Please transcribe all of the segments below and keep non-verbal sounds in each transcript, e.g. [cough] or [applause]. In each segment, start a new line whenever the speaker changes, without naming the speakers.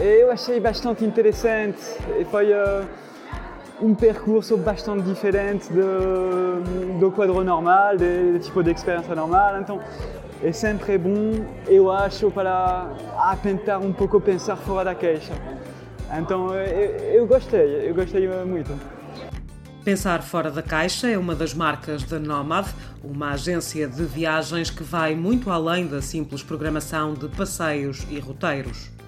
eu achei bastante interessante e foi uh, um percurso bastante diferente do, do quadro normal, do, do tipo de experiência normal. Então é sempre bom, eu acho, para tentar um pouco pensar fora da caixa. Então eu, eu gostei, eu gostei muito.
Pensar fora da caixa é uma das marcas da Nomad, uma agência de viagens que vai muito além da simples programação de passeios e roteiros.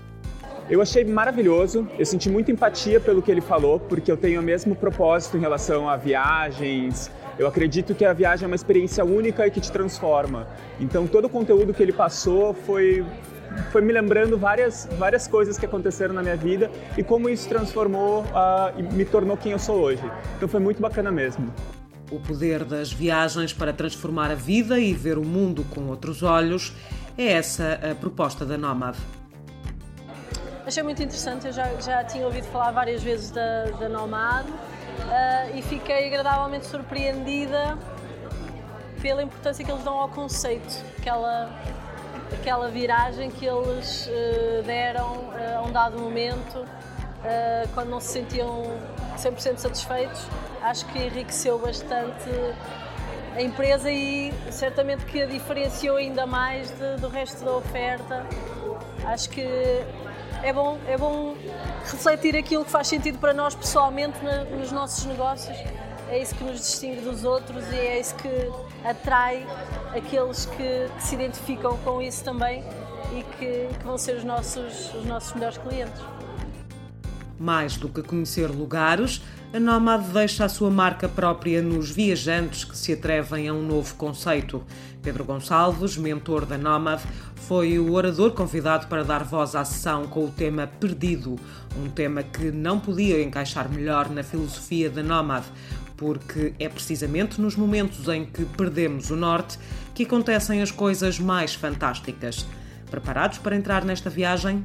Eu achei maravilhoso, eu senti muita empatia pelo que ele falou, porque eu tenho o mesmo propósito em relação a viagens. Eu acredito que a viagem é uma experiência única e que te transforma. Então todo o conteúdo que ele passou foi foi me lembrando várias, várias coisas que aconteceram na minha vida e como isso transformou uh, e me tornou quem eu sou hoje. Então foi muito bacana mesmo.
O poder das viagens para transformar a vida e ver o mundo com outros olhos é essa a proposta da Nomad.
Achei muito interessante, eu já, já tinha ouvido falar várias vezes da, da Nomad uh, e fiquei agradavelmente surpreendida pela importância que eles dão ao conceito que ela aquela viragem que eles uh, deram uh, a um dado momento, quando não se sentiam 100% satisfeitos, acho que enriqueceu bastante a empresa e certamente que a diferenciou ainda mais de, do resto da oferta. Acho que é bom, é bom refletir aquilo que faz sentido para nós pessoalmente nos nossos negócios. É isso que nos distingue dos outros e é isso que atrai aqueles que, que se identificam com isso também e que, que vão ser os nossos, os nossos melhores clientes.
Mais do que conhecer lugares, a Nomad deixa a sua marca própria nos viajantes que se atrevem a um novo conceito. Pedro Gonçalves, mentor da Nomad, foi o orador convidado para dar voz à sessão com o tema Perdido, um tema que não podia encaixar melhor na filosofia da Nomad, porque é precisamente nos momentos em que perdemos o norte que acontecem as coisas mais fantásticas. Preparados para entrar nesta viagem?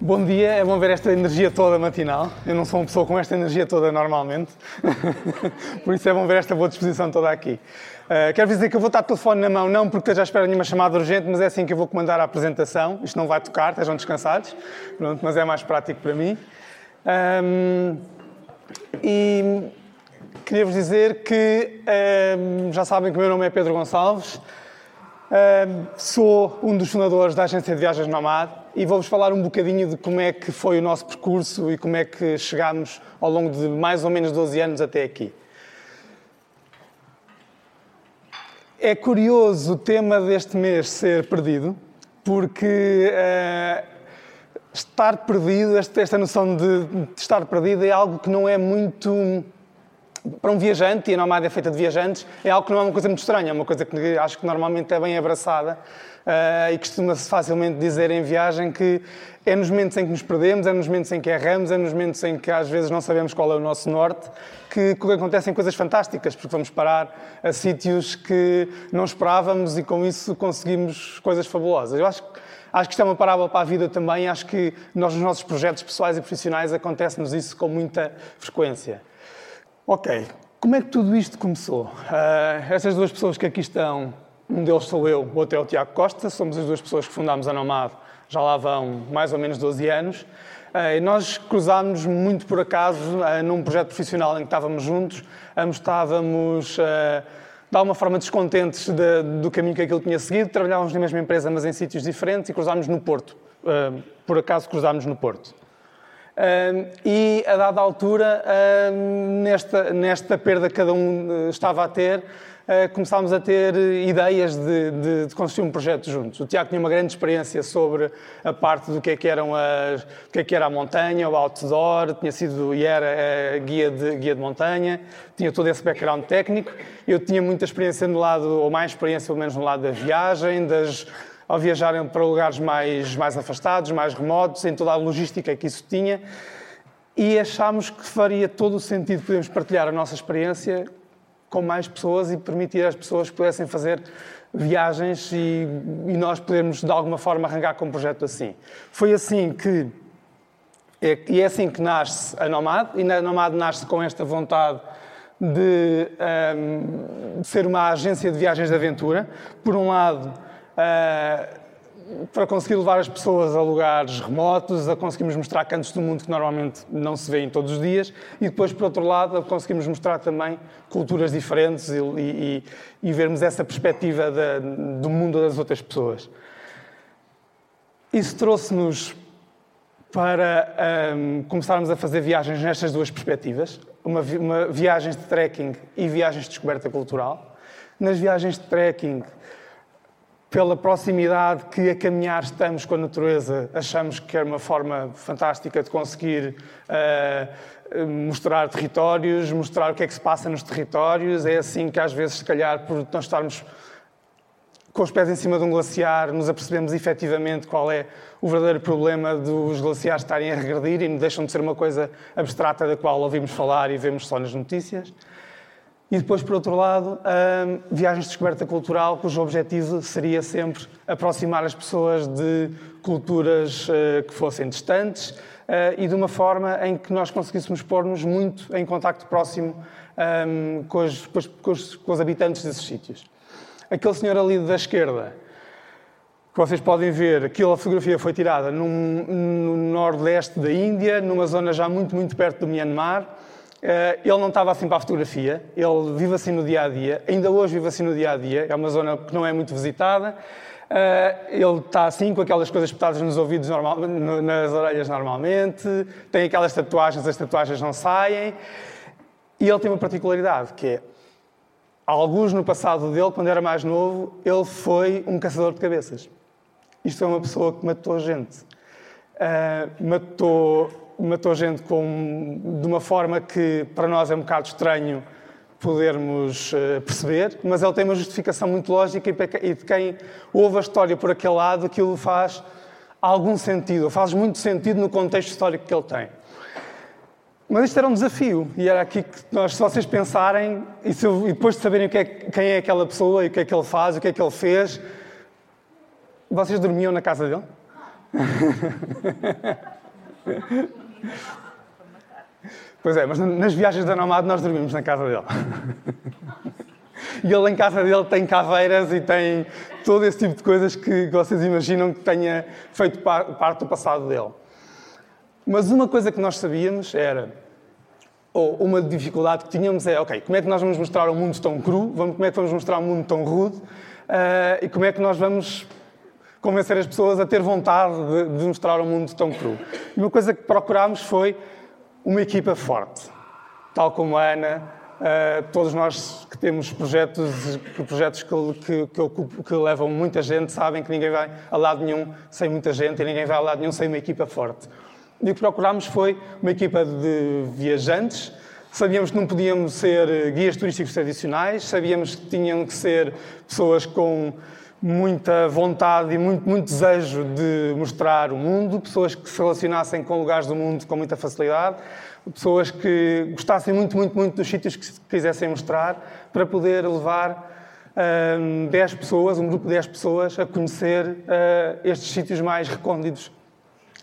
Bom dia, é bom ver esta energia toda matinal. Eu não sou uma pessoa com esta energia toda normalmente, [laughs] por isso é bom ver esta boa disposição toda aqui. Uh, quero dizer que eu vou estar de telefone na mão, não porque esteja à espera de nenhuma chamada urgente, mas é assim que eu vou comandar a apresentação. Isto não vai tocar, estejam descansados, Pronto, mas é mais prático para mim. Um, e Queria-vos dizer que um, já sabem que o meu nome é Pedro Gonçalves, um, sou um dos fundadores da agência de viagens Nomad e vou-vos falar um bocadinho de como é que foi o nosso percurso e como é que chegámos ao longo de mais ou menos 12 anos até aqui. É curioso o tema deste mês ser perdido, porque uh, estar perdido, esta, esta noção de, de estar perdido é algo que não é muito para um viajante, e a Nomad é feita de viajantes, é algo que não é uma coisa muito estranha, é uma coisa que acho que normalmente é bem abraçada uh, e costuma-se facilmente dizer em viagem que é nos momentos em que nos perdemos, é nos momentos em que erramos, é nos momentos em que às vezes não sabemos qual é o nosso norte, que, que acontecem coisas fantásticas, porque vamos parar a sítios que não esperávamos e com isso conseguimos coisas fabulosas. Eu acho Acho que isto é uma parábola para a vida também. Acho que nós, nos nossos projetos pessoais e profissionais, acontece-nos isso com muita frequência. Ok, como é que tudo isto começou? Uh, essas duas pessoas que aqui estão, um deles sou eu, o outro é o Tiago Costa, somos as duas pessoas que fundámos a Nomad, já lá vão mais ou menos 12 anos. Uh, e nós cruzámos muito por acaso uh, num projeto profissional em que estávamos juntos, ambos estávamos de alguma forma descontentes de, do caminho que aquilo tinha seguido, trabalhávamos na mesma empresa, mas em sítios diferentes, e cruzámos no Porto. por acaso cruzámos no Porto e, a dada altura, nesta, nesta perda que cada um eh, estava a ter, começámos a ter ideias de, de, de, construir um projeto juntos. O Tiago tinha uma grande experiência sobre a parte do que é que, eram as, do que, é que era a montanha, o outdoor, tinha sido e era uh, guia, de, guia de montanha, tinha todo esse background técnico. Eu tinha muita experiência no lado, ou mais experiência pelo menos no lado da viagem, das ao viajarem para lugares mais, mais afastados, mais remotos, em toda a logística que isso tinha. E achámos que faria todo o sentido podermos partilhar a nossa experiência com mais pessoas e permitir às pessoas que pudessem fazer viagens e, e nós podermos, de alguma forma, arrancar com um projeto assim. Foi assim que. É, e é assim que nasce a Nomad, e a Nomad nasce com esta vontade de, um, de ser uma agência de viagens de aventura. Por um lado, uh, para conseguir levar as pessoas a lugares remotos, a conseguirmos mostrar cantos do mundo que normalmente não se vêem todos os dias e depois, por outro lado, a conseguirmos mostrar também culturas diferentes e, e, e vermos essa perspectiva da, do mundo das outras pessoas. Isso trouxe-nos para um, começarmos a fazer viagens nestas duas perspectivas, uma, uma, viagens de trekking e viagens de descoberta cultural. Nas viagens de trekking, pela proximidade que a caminhar estamos com a natureza, achamos que é uma forma fantástica de conseguir uh, mostrar territórios, mostrar o que é que se passa nos territórios. É assim que às vezes, se calhar, por não estarmos com os pés em cima de um glaciar, nos apercebemos efetivamente qual é o verdadeiro problema dos glaciares estarem a regredir e deixam de ser uma coisa abstrata da qual ouvimos falar e vemos só nas notícias. E depois, por outro lado, hum, viagens de descoberta cultural, cujo objetivo seria sempre aproximar as pessoas de culturas uh, que fossem distantes uh, e de uma forma em que nós conseguíssemos pôr-nos muito em contacto próximo um, com, os, com, os, com os habitantes desses sítios. Aquele senhor ali da esquerda, que vocês podem ver, aquela fotografia foi tirada num, no nordeste da Índia, numa zona já muito, muito perto do Myanmar. Eh, ele não estava assim para a fotografia, ele vive assim no dia a dia, ainda hoje vive assim no dia a dia, é uma zona que não é muito visitada. Eh, ele está assim, com aquelas coisas espetadas nos ouvidos, normal, nas orelhas normalmente, tem aquelas tatuagens, as tatuagens não saem. E ele tem uma particularidade, que é Alguns no passado dele, quando era mais novo, ele foi um caçador de cabeças. Isto é uma pessoa que matou gente. Uh, matou, matou gente com, de uma forma que para nós é um bocado estranho podermos uh, perceber, mas ele tem uma justificação muito lógica e de quem ouve a história por aquele lado, aquilo faz algum sentido, faz muito sentido no contexto histórico que ele tem. Mas isto era um desafio e era aqui que nós, se vocês pensarem e, se, e depois de saberem é, quem é aquela pessoa e o que é que ele faz, o que é que ele fez, vocês dormiam na casa dele? [laughs] pois é, mas nas viagens da Nomad nós dormimos na casa dele. E ele em casa dele tem caveiras e tem todo esse tipo de coisas que vocês imaginam que tenha feito parte do passado dele. Mas uma coisa que nós sabíamos era, ou uma dificuldade que tínhamos é, ok, como é que nós vamos mostrar um mundo tão cru, como é que vamos mostrar um mundo tão rude, uh, e como é que nós vamos convencer as pessoas a ter vontade de, de mostrar um mundo tão cru. E uma coisa que procurámos foi uma equipa forte, tal como a Ana, uh, todos nós que temos projetos, projetos que, que, que, que, levam muita gente sabem que ninguém vai a lado nenhum sem muita gente e ninguém vai a lado nenhum sem uma equipa forte. E o que procurámos foi uma equipa de viajantes. Sabíamos que não podíamos ser guias turísticos tradicionais, sabíamos que tinham que ser pessoas com muita vontade e muito, muito desejo de mostrar o mundo, pessoas que se relacionassem com lugares do mundo com muita facilidade, pessoas que gostassem muito, muito, muito dos sítios que quisessem mostrar, para poder levar uh, 10 pessoas, um grupo de 10 pessoas, a conhecer uh, estes sítios mais recônditos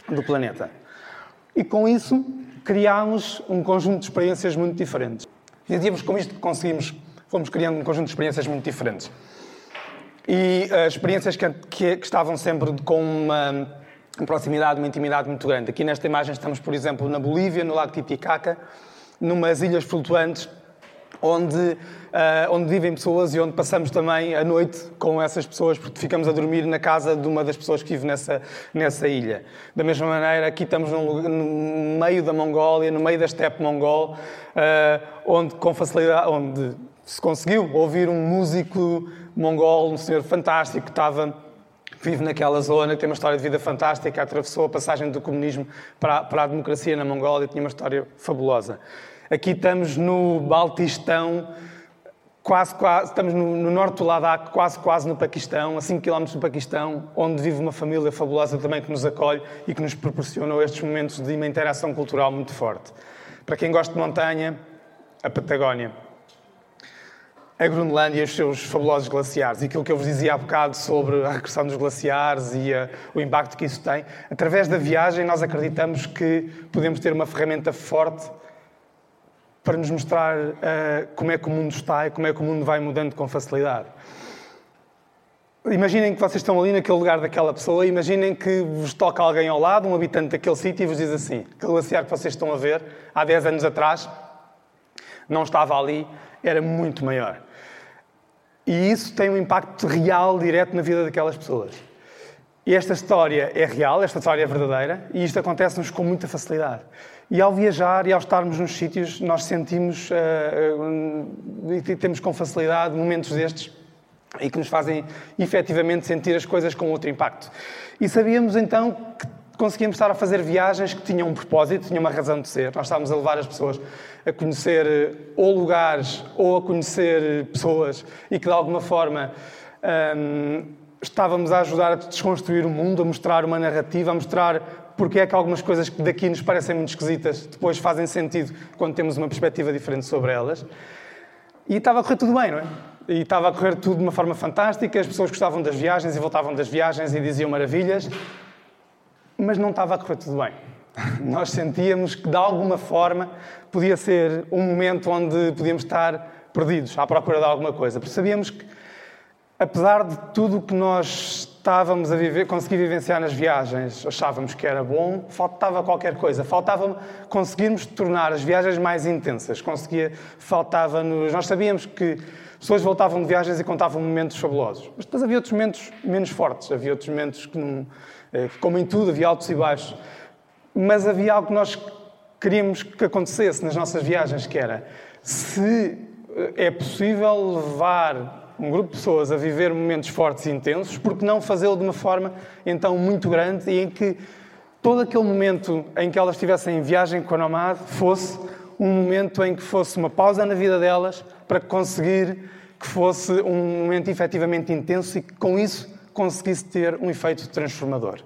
do planeta. E com isso criámos um conjunto de experiências muito diferentes. E digamos com isto que conseguimos, fomos criando um conjunto de experiências muito diferentes. E uh, experiências que, que, que, estavam sempre com uma, proximidade, uma intimidade muito grande. Aqui nesta imagem estamos, por exemplo, na Bolívia, no Lago Titicaca, numas ilhas flutuantes onde, uh, onde vivem pessoas e onde passamos também a noite com essas pessoas, porque ficamos a dormir na casa de uma das pessoas que vive nessa, nessa ilha. Da mesma maneira, aqui estamos no, no meio da Mongólia, no meio da estepe mongol, uh, onde com facilidade, onde se conseguiu ouvir um músico mongol, um senhor fantástico que estava vive naquela zona, tem uma história de vida fantástica, atravessou a passagem do comunismo para, para a democracia na Mongólia, tinha uma história fabulosa. Aqui estamos no Baltistão, quase, quase estamos no, no, norte do Ladakh, quase, quase no Paquistão, a 5 km do Paquistão, onde vive uma família fabulosa também que nos acolhe e que nos proporcionou estes momentos de uma interação cultural muito forte. Para quem gosta de montanha, a Patagónia. A Groenlândia e os seus fabulosos glaciares. E aquilo que eu vos dizia há bocado sobre a regressão dos glaciares e a, o impacto que isso tem. Através da viagem, nós acreditamos que podemos ter uma ferramenta forte para nos mostrar uh, como é que o mundo está e como é que o mundo vai mudando com facilidade. Imaginem que vocês estão ali naquele lugar daquela pessoa, imaginem que vos toca alguém ao lado, um habitante daquele sítio, e vos diz assim: aquele glaciar que vocês estão a ver, há 10 anos atrás, não estava ali, era muito maior. E isso tem um impacto real, direto na vida daquelas pessoas. E esta história é real, esta história é verdadeira, e isto acontece-nos com muita facilidade. E ao viajar e ao estarmos nos sítios, nós sentimos uh, uh, e temos com facilidade momentos destes e que nos fazem efetivamente sentir as coisas com outro impacto. E sabíamos então que conseguíamos estar a fazer viagens que tinham um propósito, tinham uma razão de ser. Nós estávamos a levar as pessoas a conhecer eh, ou lugares ou a conhecer pessoas e que de alguma forma hum, estávamos a ajudar a desconstruir o mundo, a mostrar uma narrativa, a mostrar porque é que algumas coisas que daqui nos parecem muito esquisitas depois fazem sentido quando temos uma perspectiva diferente sobre elas. E estava a correr tudo bem, não é? E estava a correr tudo de uma forma fantástica, as pessoas gostavam das viagens e voltavam das viagens e diziam maravilhas, mas não estava a correr tudo bem. [laughs] Nós sentíamos que, de alguma forma, podia ser um momento onde podíamos estar perdidos, à procura de alguma coisa. Porque sabíamos que, apesar de tudo o que nós estávamos a viver, conseguir vivenciar nas viagens, achávamos que era bom, faltava qualquer coisa. Faltava conseguirmos tornar as viagens mais intensas. Conseguia, faltava-nos. Nós sabíamos que pessoas voltavam de viagens e contavam momentos fabulosos. Mas depois havia outros momentos menos fortes, havia outros momentos que, eh, como em tudo, havia altos e baixos. Mas havia algo que nós queríamos que acontecesse nas nossas viagens, que era se eh, é possível levar um grupo de pessoas a viver momentos fortes e intensos, porque não fazê-lo de uma forma então muito grande e em que todo aquele momento em que elas estivessem em viagem com a Nomad fosse um momento em que fosse uma pausa na vida delas para conseguir que fosse um momento efetivamente intenso e que com isso conseguisse ter um efeito transformador.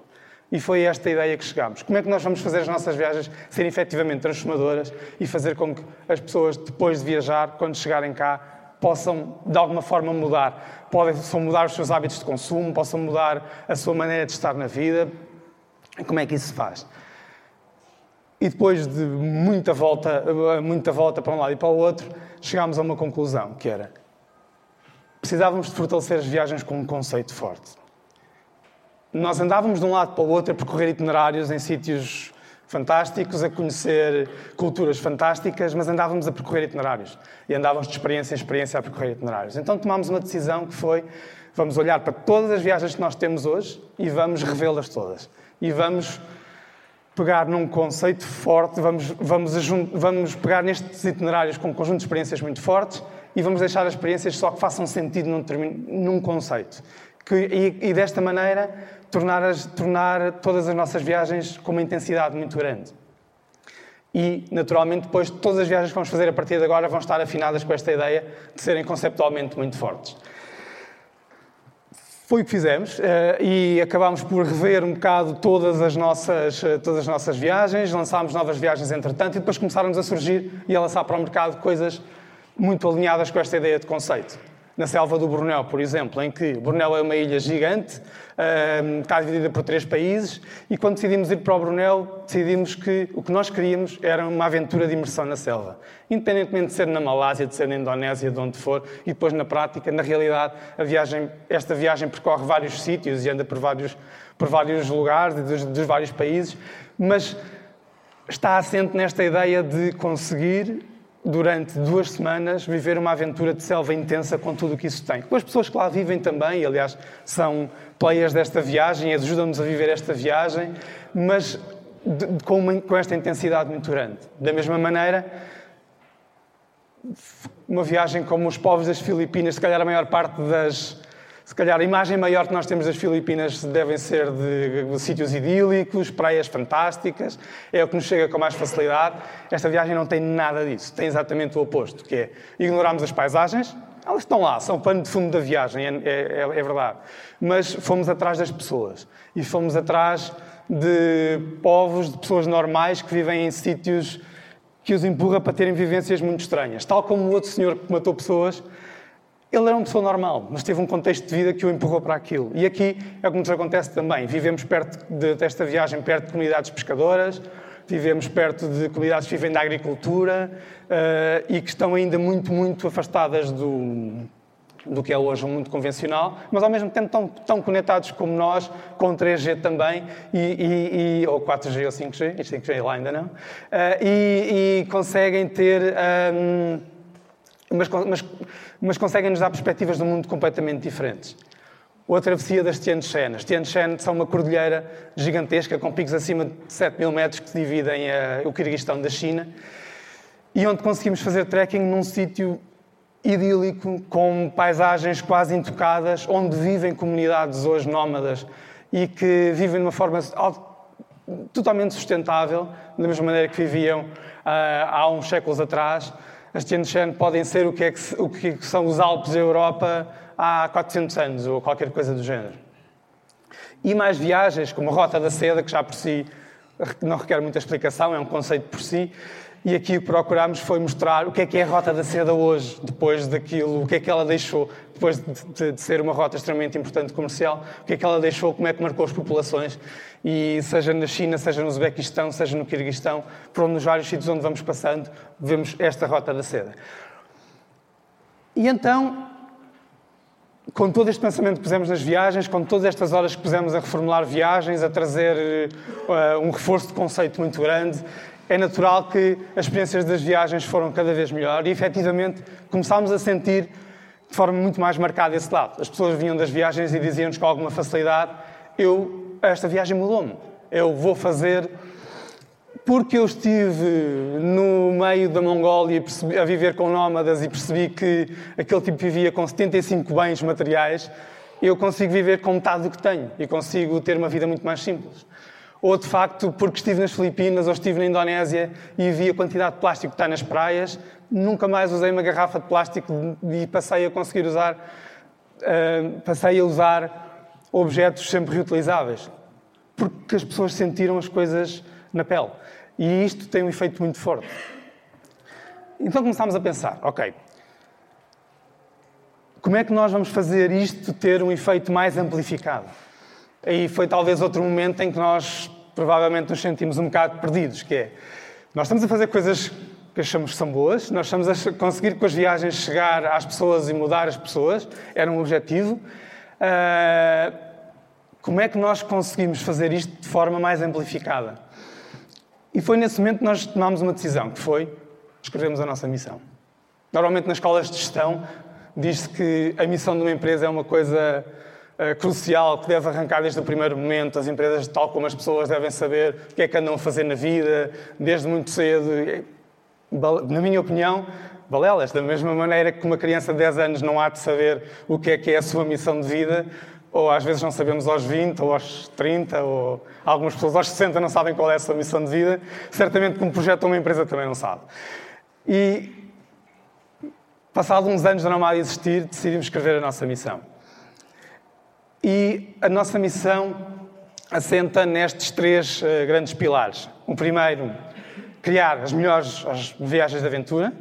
E foi esta a ideia que chegámos. Como é que nós vamos fazer as nossas viagens serem efetivamente transformadoras e fazer com que as pessoas, depois de viajar, quando chegarem cá, possam de alguma forma mudar? Possam mudar os seus hábitos de consumo, possam mudar a sua maneira de estar na vida. Como é que isso se faz? E depois de muita volta, muita volta para um lado e para o outro, chegámos a uma conclusão, que era precisávamos de fortalecer as viagens com um conceito forte. Nós andávamos de um lado para o outro a percorrer itinerários em sítios fantásticos, a conhecer culturas fantásticas, mas andávamos a percorrer itinerários. E andávamos de experiência em experiência a percorrer itinerários. Então tomámos uma decisão que foi: vamos olhar para todas as viagens que nós temos hoje e vamos revê-las todas. E vamos pegar num conceito forte, vamos, vamos, vamos pegar nestes itinerários com um conjunto de experiências muito fortes e vamos deixar as experiências só que façam sentido num, num conceito. Que, e, e, desta maneira tornar, as, tornar todas as nossas viagens com uma intensidade muito grande. E, naturalmente, depois todas as viagens que vamos fazer a partir de agora vão estar afinadas com esta ideia de serem conceptualmente muito fortes. Foi o que fizemos eh, e acabámos por rever um bocado todas as nossas, eh, todas as nossas viagens, lançámos novas viagens entretanto e depois começaram a surgir e a lançar para o mercado coisas muito alinhadas com esta ideia de conceito na selva do Brunel, por exemplo, em que Brunel é uma ilha gigante, está dividida por três países, e quando decidimos ir para o Brunel, decidimos que o que nós queríamos era uma aventura de imersão na selva. Independentemente de ser na Malásia, de ser na Indonésia, de onde for, e depois na prática, na realidade, viagem, esta viagem percorre vários sítios e anda por vários, por vários lugares dos, dos vários países, mas está assente nesta ideia de conseguir durante duas semanas, viver uma aventura de selva intensa com tudo o que isso tem. Com as pessoas que lá vivem também, aliás, são players desta viagem, ajudam-nos a viver esta viagem, mas de, com, uma, com esta intensidade muito grande. Da mesma maneira, uma viagem como os povos das Filipinas, se calhar a maior parte das, se calhar a imagem maior que nós temos das Filipinas devem ser de, sítios idílicos, praias fantásticas, é o que nos chega com mais facilidade. Esta viagem não tem nada disso, tem exatamente o oposto, que é ignorarmos as paisagens, elas estão lá, são o pano de fundo da viagem, é, é, é verdade. Mas fomos atrás das pessoas e fomos atrás de povos, de pessoas normais que vivem em sítios que os empurra para terem vivências muito estranhas. Tal como o outro senhor que matou pessoas, ele era uma pessoa normal, mas teve um contexto de vida que o empurrou para aquilo. E aqui é o que nos acontece também. Vivemos perto de, desta viagem, perto de comunidades pescadoras, vivemos perto de comunidades que vivem da agricultura uh, e que estão ainda muito, muito afastadas do, do que é hoje o mundo convencional, mas ao mesmo tempo tão, tão conectados como nós, com 3G também, e, e, e ou 4G ou 5G, e 5G lá ainda não, uh, e, e, conseguem ter. Um, mas, mas, mas conseguem nos dar perspectivas de um mundo completamente diferentes. Ou a travessia das Tian Shan. As Tian Shan são uma cordilheira gigantesca, com picos acima de 7 mil metros, que dividem uh, o Kirguistão da China, e onde conseguimos fazer trekking num sítio idílico, com paisagens quase intocadas, onde vivem comunidades hoje nómadas e que vivem de uma forma totalmente sustentável, da mesma maneira que viviam uh, há uns séculos atrás. As Shan podem ser o que, é que, o que são os Alpes da Europa há 400 anos, ou qualquer coisa do género. E mais viagens, como a Rota da Seda, que já por si não requer muita explicação, é um conceito por si, e aqui o que procurámos foi mostrar o que é que é a Rota da Seda hoje, depois daquilo, o que é que ela deixou, depois de, de, de, ser uma rota extremamente importante comercial, o que é que ela deixou, como é que marcou as populações, e seja na China, seja no Uzbequistão, seja no Kirguistão, por onde nos vários sítios onde vamos passando, vemos esta Rota da Seda. E então, com todo este pensamento que pusemos nas viagens, com todas estas horas que pusemos a reformular viagens, a trazer uh, um reforço de conceito muito grande, é natural que as experiências das viagens foram cada vez melhor e, efetivamente, começámos a sentir de forma muito mais marcada esse lado. As pessoas vinham das viagens e diziam-nos com alguma facilidade: eu, esta viagem mudou-me. Eu vou fazer porque eu estive no meio da Mongólia a viver com nómadas e percebi que aquele tipo vivia com 75 bens materiais, eu consigo viver com metade do que tenho e consigo ter uma vida muito mais simples ou de facto porque estive nas Filipinas ou estive na Indonésia e vi a quantidade de plástico que está nas praias, nunca mais usei uma garrafa de plástico e passei a conseguir usar, uh, passei a usar objetos sempre reutilizáveis, porque as pessoas sentiram as coisas na pele. E isto tem um efeito muito forte. Então começámos a pensar, ok, como é que nós vamos fazer isto ter um efeito mais amplificado? aí foi talvez outro momento em que nós provavelmente nos sentimos um bocado perdidos, que é, nós estamos a fazer coisas que achamos que são boas, nós estamos a conseguir com as viagens chegar às pessoas e mudar as pessoas, era um objetivo. Uh, como é que nós conseguimos fazer isto de forma mais amplificada? E foi nesse momento que nós tomámos uma decisão, que foi escrevermos a nossa missão. Normalmente nas escolas de gestão diz-se que a missão de uma empresa é uma coisa uh, crucial que deve arrancar desde o primeiro momento. As empresas, tal como as pessoas, devem saber o que é que andam a fazer na vida, desde muito cedo. Na minha opinião, balelas, da mesma maneira que uma criança de 10 anos não há de saber o que é que é a sua missão de vida, ou às vezes não sabemos aos 20, ou aos 30, ou algumas pessoas aos 60 não sabem qual é a sua missão de vida, certamente que um projeto ou uma empresa também não sabe. E, passado uns anos da Nomad existir, decidimos escrever a nossa missão. E a nossa missão assenta nestes três uh, grandes pilares. O primeiro, criar as melhores as viagens de aventura.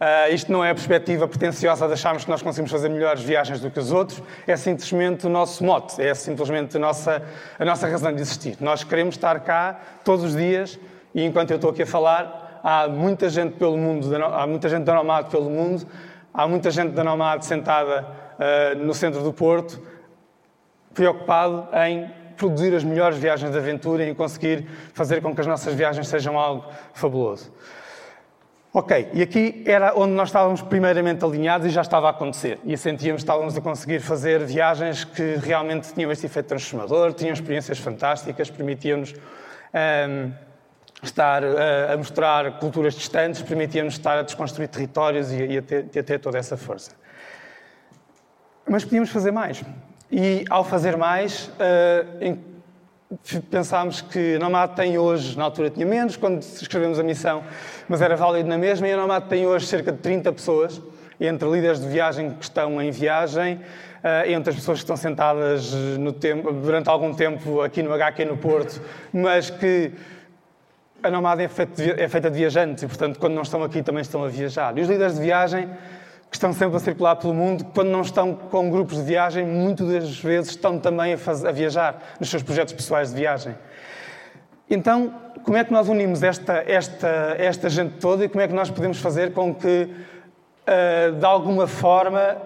Uh, isto não é a perspectiva pretenciosa de acharmos que nós conseguimos fazer melhores viagens do que os outros, é simplesmente o nosso mote, é simplesmente a nossa, a nossa razão de existir. Nós queremos estar cá todos os dias e enquanto eu estou aqui a falar, há muita gente pelo mundo, há muita gente da Nomad pelo mundo, há muita gente da Nomad sentada uh, no centro do Porto, preocupado em produzir as melhores viagens de aventura e conseguir fazer com que as nossas viagens sejam algo fabuloso. Ok, e aqui era onde nós estávamos primeiramente alinhados e já estava a acontecer. E sentíamos que estávamos a conseguir fazer viagens que realmente tinham este efeito transformador, tinham experiências fantásticas, permitiam-nos um, ehm, estar a, a, mostrar culturas distantes, permitiam-nos estar a desconstruir territórios e, e, a ter, a ter toda essa força. Mas podíamos fazer mais. E ao fazer mais, uh, pensámos que a Nomad tem hoje, na altura tinha menos, quando escrevemos a missão, mas era válido na mesma, e a Nomad tem hoje cerca de 30 pessoas, entre líderes de viagem que estão em viagem, uh, entre as pessoas que estão sentadas tempo, durante algum tempo aqui no HQ no Porto, mas que a Nomad é é feita de viajantes e, portanto, quando não estão aqui também estão a viajar. E os líderes de viagem que estão sempre a circular pelo mundo, quando não estão com grupos de viagem, muitas das vezes estão também a, fazer, a viajar nos seus projetos pessoais de viagem. Então, como é que nós unimos esta, esta, esta gente toda e como é que nós podemos fazer com que, uh, de alguma forma,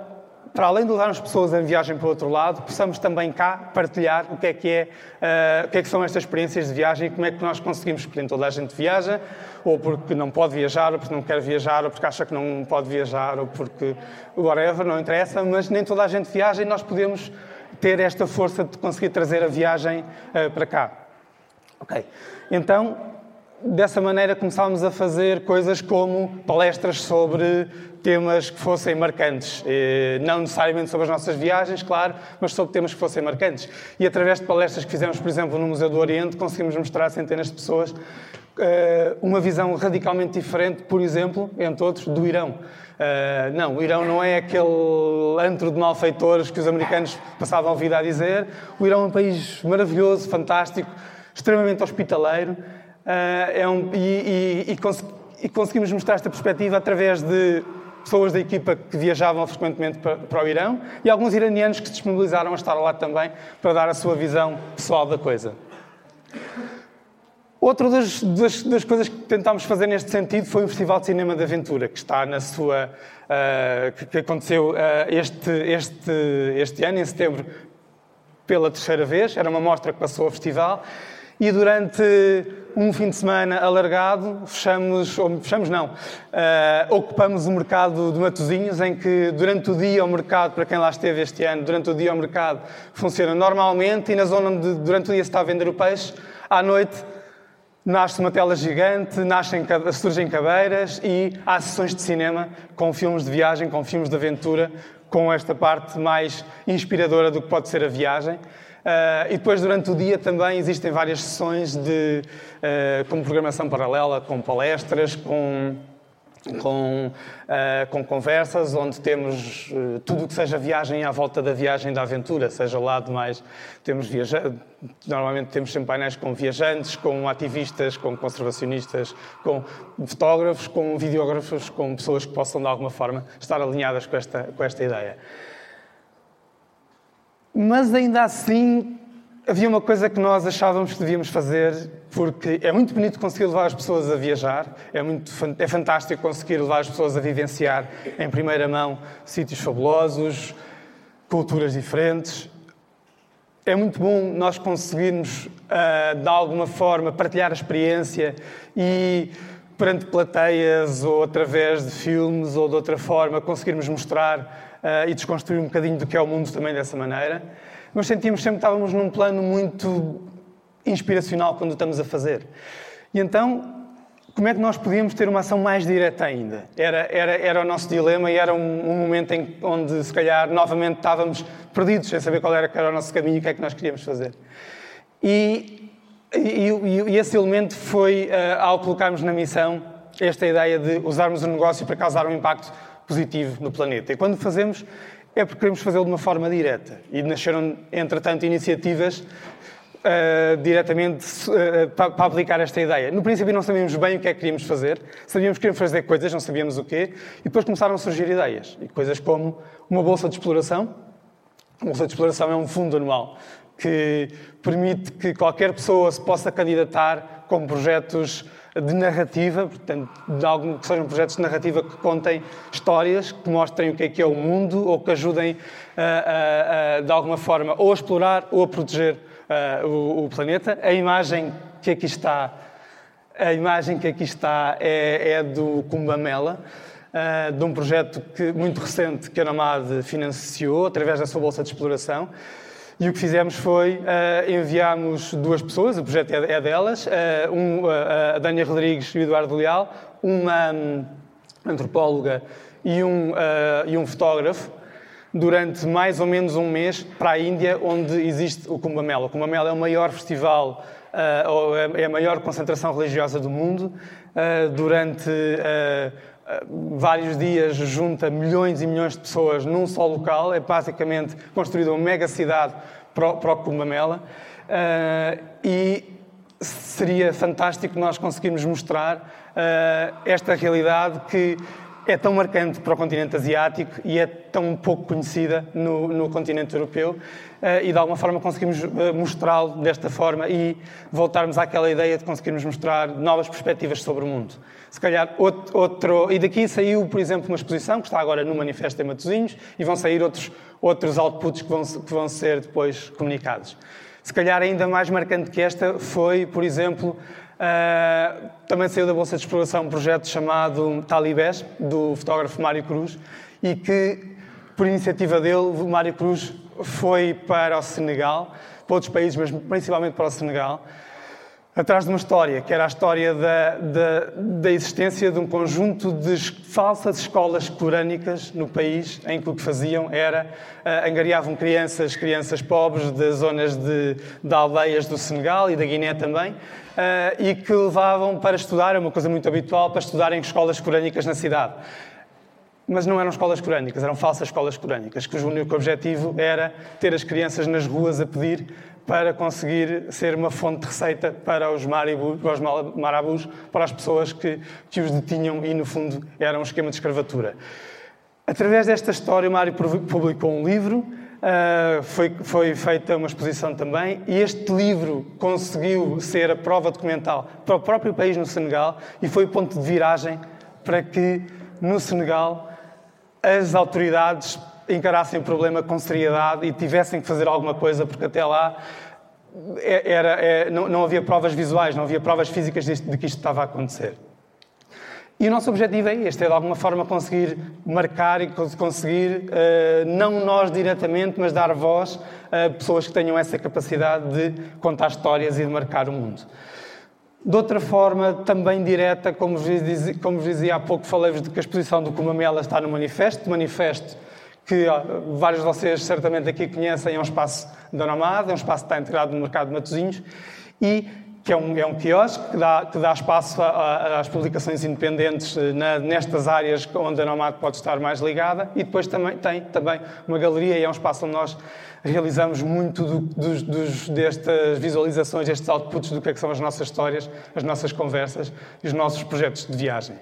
para além de levarmos pessoas em viagem para o outro lado, possamos também cá partilhar o que é que, é, uh, o que, é que são estas experiências de viagem e como é que nós conseguimos, porque nem toda a gente viaja, ou porque não pode viajar, ou porque não quer viajar, ou porque acha que não pode viajar, ou porque whatever, não interessa, mas nem toda a gente viaja e nós podemos ter esta força de conseguir trazer a viagem uh, para cá. Ok, então dessa maneira começámos a fazer coisas como palestras sobre temas que fossem marcantes. Não necessariamente sobre as nossas viagens, claro, mas sobre temas que fossem marcantes. E através de palestras que fizemos, por exemplo, no Museu do Oriente, conseguimos mostrar a centenas de pessoas eh, uma visão radicalmente diferente, por exemplo, entre outros, do Irão. Uh, não, o Irão não é aquele antro de malfeitores que os americanos passavam a vida a dizer. O Irão é um país maravilhoso, fantástico, extremamente hospitaleiro. Uh, é um, e, e, e, cons e, conseguimos mostrar esta perspectiva através de pessoas da equipa que viajavam frequentemente para, para, o Irão e alguns iranianos que se disponibilizaram a estar lá também para dar a sua visão pessoal da coisa. Outra das, das, das, coisas que tentámos fazer neste sentido foi o Festival de Cinema de Aventura, que está na sua. Uh, que, que, aconteceu uh, este, este, este ano, em setembro, pela terceira vez. Era uma mostra que passou ao festival. E durante um fim de semana alargado, fechamos, ou fechamos não, uh, ocupamos o mercado de Matosinhos, em que durante o dia o mercado, para quem lá esteve este ano, durante o dia o mercado funciona normalmente e na zona onde durante o dia se está a vender o peixe, à noite nasce uma tela gigante, nascem, surgem cadeiras e há sessões de cinema com filmes de viagem, com filmes de aventura, com esta parte mais inspiradora do que pode ser a viagem. Uh, e depois, durante o dia, também existem várias sessões de, uh, com programação paralela, com palestras, com com, uh, com conversas, onde temos tudo o que seja viagem à volta da viagem da aventura, seja lá de mais. Temos viaja... Normalmente temos sempre painéis com viajantes, com ativistas, com conservacionistas, com fotógrafos, com videógrafos, com pessoas que possam de alguma forma estar alinhadas com esta, com esta ideia. Mas ainda assim, havia uma coisa que nós achávamos que devíamos fazer, porque é muito bonito conseguir levar as pessoas a viajar, é, muito, é fantástico conseguir levar as pessoas a vivenciar em primeira mão sítios fabulosos, culturas diferentes. É muito bom nós conseguirmos, uh, de alguma forma, partilhar a experiência e, perante plateias ou através de filmes ou de outra forma, conseguirmos mostrar uh, e desconstruir um bocadinho do que é o mundo também dessa maneira mas sentíamos sempre que estávamos num plano muito inspiracional quando estamos a fazer. E então, como é que nós podíamos ter uma ação mais direta ainda? Era, era, era o nosso dilema e era um, um momento em onde, se calhar, novamente estávamos perdidos, sem saber qual era, era o nosso caminho e o que é que nós queríamos fazer. E, e, e esse elemento foi, uh, ao colocarmos na missão, esta ideia de usarmos o negócio para causar um impacto positivo no planeta. E quando fazemos, é porque queremos fazê-lo de uma forma direta. E nasceram, entretanto, iniciativas uh, diretamente uh, para, para, aplicar esta ideia. No princípio não sabíamos bem o que é que queríamos fazer, sabíamos que queríamos fazer coisas, não sabíamos o quê, e depois começaram a surgir ideias. E coisas como uma bolsa de exploração. A bolsa de exploração é um fundo anual que permite que qualquer pessoa se possa candidatar com projetos de narrativa, portanto, de algum, que sejam projetos de narrativa que contem histórias, que mostrem o que é que é o mundo ou que ajudem, a, a, a, de alguma forma, ou a explorar ou a proteger o, o, planeta. A imagem que aqui está, a imagem que aqui está é, é do Kumbamela, uh, de um projeto que, muito recente que a Nomad financiou através da sua bolsa de exploração. E o que fizemos foi uh, duas pessoas, o projeto é, é delas, uh, um, uh, a Dânia Rodrigues e o Eduardo Leal, uma um, antropóloga e um, e um fotógrafo, durante mais ou menos um mês para a Índia, onde existe o Kumbh Mela. O Kumbh Mela é o maior festival, é, é a maior concentração religiosa do mundo. durante vários dias junta milhões e milhões de pessoas num só local, é basicamente construída uma mega cidade para o, para o Cumbamela. Uh, e seria fantástico nós conseguirmos mostrar uh, esta realidade que é tão marcante para o continente asiático e é tão pouco conhecida no, no continente europeu e de alguma forma conseguimos mostrá-lo desta forma e voltarmos àquela ideia de conseguirmos mostrar novas perspectivas sobre o mundo. Se calhar outro, outro e daqui saiu, por exemplo, uma exposição que está agora no Manifesto em Matosinhos e vão sair outros, outros outputs que vão, que vão ser depois comunicados. Se calhar ainda mais marcante que esta foi, por exemplo, Uh, também saiu da Bolsa de Exploração um projeto chamado Talibés, do fotógrafo Mário Cruz, e que, por iniciativa dele, Mário Cruz foi para o Senegal, para outros países, mas principalmente para o Senegal, atrás de uma história, que era a história da, da, da, existência de um conjunto de falsas escolas corânicas no país, em que o que faziam era uh, angariavam crianças, crianças pobres das zonas de, de aldeias do Senegal e da Guiné também, uh, e que levavam para estudar, é uma coisa muito habitual, para estudar em escolas corânicas na cidade. Mas não eram escolas corânicas, eram falsas escolas corânicas, cujo único objetivo era ter as crianças nas ruas a pedir para conseguir ser uma fonte de receita para os, maribus, para os marabus, para as pessoas que, que os detinham e, no fundo, era um esquema de escravatura. Através desta história, o Mário publicou um livro, uh, foi, foi feita uma exposição também, e este livro conseguiu ser a prova documental para o próprio país no Senegal e foi o ponto de viragem para que, no Senegal, as autoridades encarassem o problema com seriedade e tivessem que fazer alguma coisa, porque até lá é, era, é, não, não, havia provas visuais, não havia provas físicas de, de que isto estava a acontecer. E o nosso objetivo é este, é de alguma forma conseguir marcar e conseguir, uh, não nós diretamente, mas dar voz a pessoas que tenham essa capacidade de contar histórias e de marcar o mundo. De outra forma, também direta, como vos dizia, há pouco, falei-vos de que a exposição do Cumamela está no Manifesto. Manifesto que vários de vocês certamente aqui conhecem, é um espaço da Nomad, é um espaço que está integrado no mercado de Matosinhos e que é um, é um quiosque que dá, que dá espaço às publicações independentes eh, na, nestas áreas onde a Nomad pode estar mais ligada e depois também tem também uma galeria e é um espaço onde nós realizamos muito do, dos, dos, destas visualizações, estes outputs do que, é que são as nossas histórias, as nossas conversas e os nossos projetos de viagem.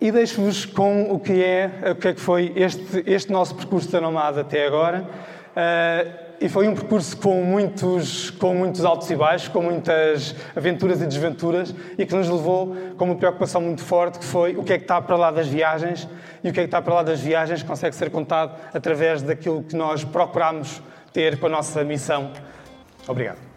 E deixo-vos com o que é, o que é que foi este, este nosso percurso da Nomada até agora. Uh, e foi um percurso com muitos, com muitos altos e baixos, com muitas aventuras e desventuras, e que nos levou com uma preocupação muito forte, que foi o que é que está para lá das viagens, e o que é que está para lá das viagens consegue ser contado através daquilo que nós procuramos ter para a nossa missão. Obrigado.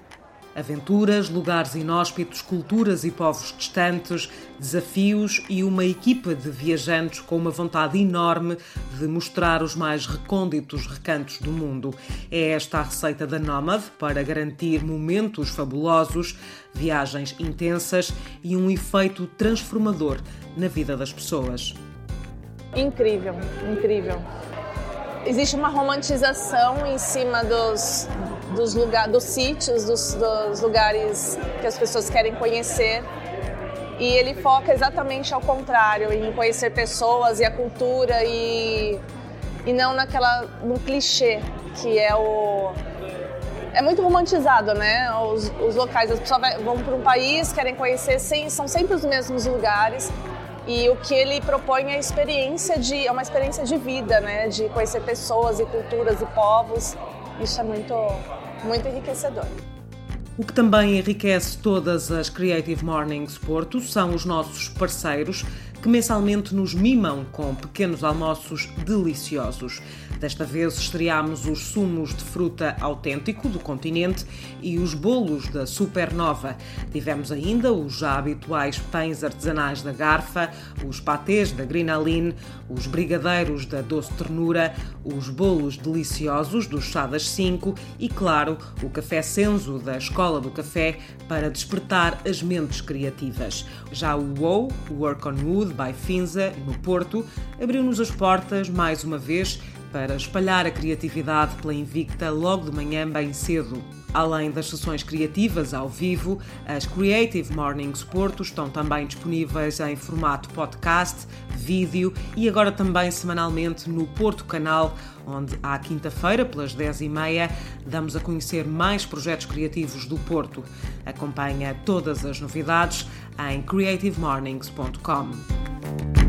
Aventuras, lugares inóspitos, culturas e povos distantes, desafios e uma equipa de viajantes com uma vontade enorme de mostrar os mais recônditos recantos do mundo. É esta a receita da Nomad para garantir momentos fabulosos, viagens intensas e um efeito transformador na vida das pessoas.
Incrível, incrível existe uma romantização em cima dos, dos, lugar, dos sítios, dos, dos lugares que as pessoas querem conhecer. E ele foca exatamente ao contrário, em conhecer pessoas e a cultura e, e não naquela no clichê que é o é muito romantizado, né? Os, os locais, as pessoas vão para um país, querem conhecer, sem, são sempre os mesmos lugares e o que ele propõe é experiência de, é uma experiência de vida, né? De conhecer pessoas e culturas e povos. Isso é muito, muito enriquecedor.
O que também enriquece todas as Creative Mornings Porto são os nossos parceiros que mensalmente nos mimam com pequenos almoços deliciosos. Desta vez estreámos os sumos de fruta autêntico do continente e os bolos da Supernova. Tivemos ainda os já habituais pães artesanais da Garfa, os patês da Grinaline, os brigadeiros da Doce Ternura, os bolos deliciosos do Chá das 5 e, claro, o café Senzo da Escola do Café para despertar as mentes criativas. Já o WOW, Work on Wood by Finza, no Porto, abriu-nos as portas mais uma vez para espalhar a criatividade pela Invicta logo de manhã bem cedo. Além das sessões criativas ao vivo, as Creative Mornings Porto estão também disponíveis em formato podcast, vídeo e agora também semanalmente no Porto Canal, onde à quinta-feira, pelas 10h30, damos a conhecer mais projetos criativos do Porto. Acompanha todas as novidades em creativemornings.com.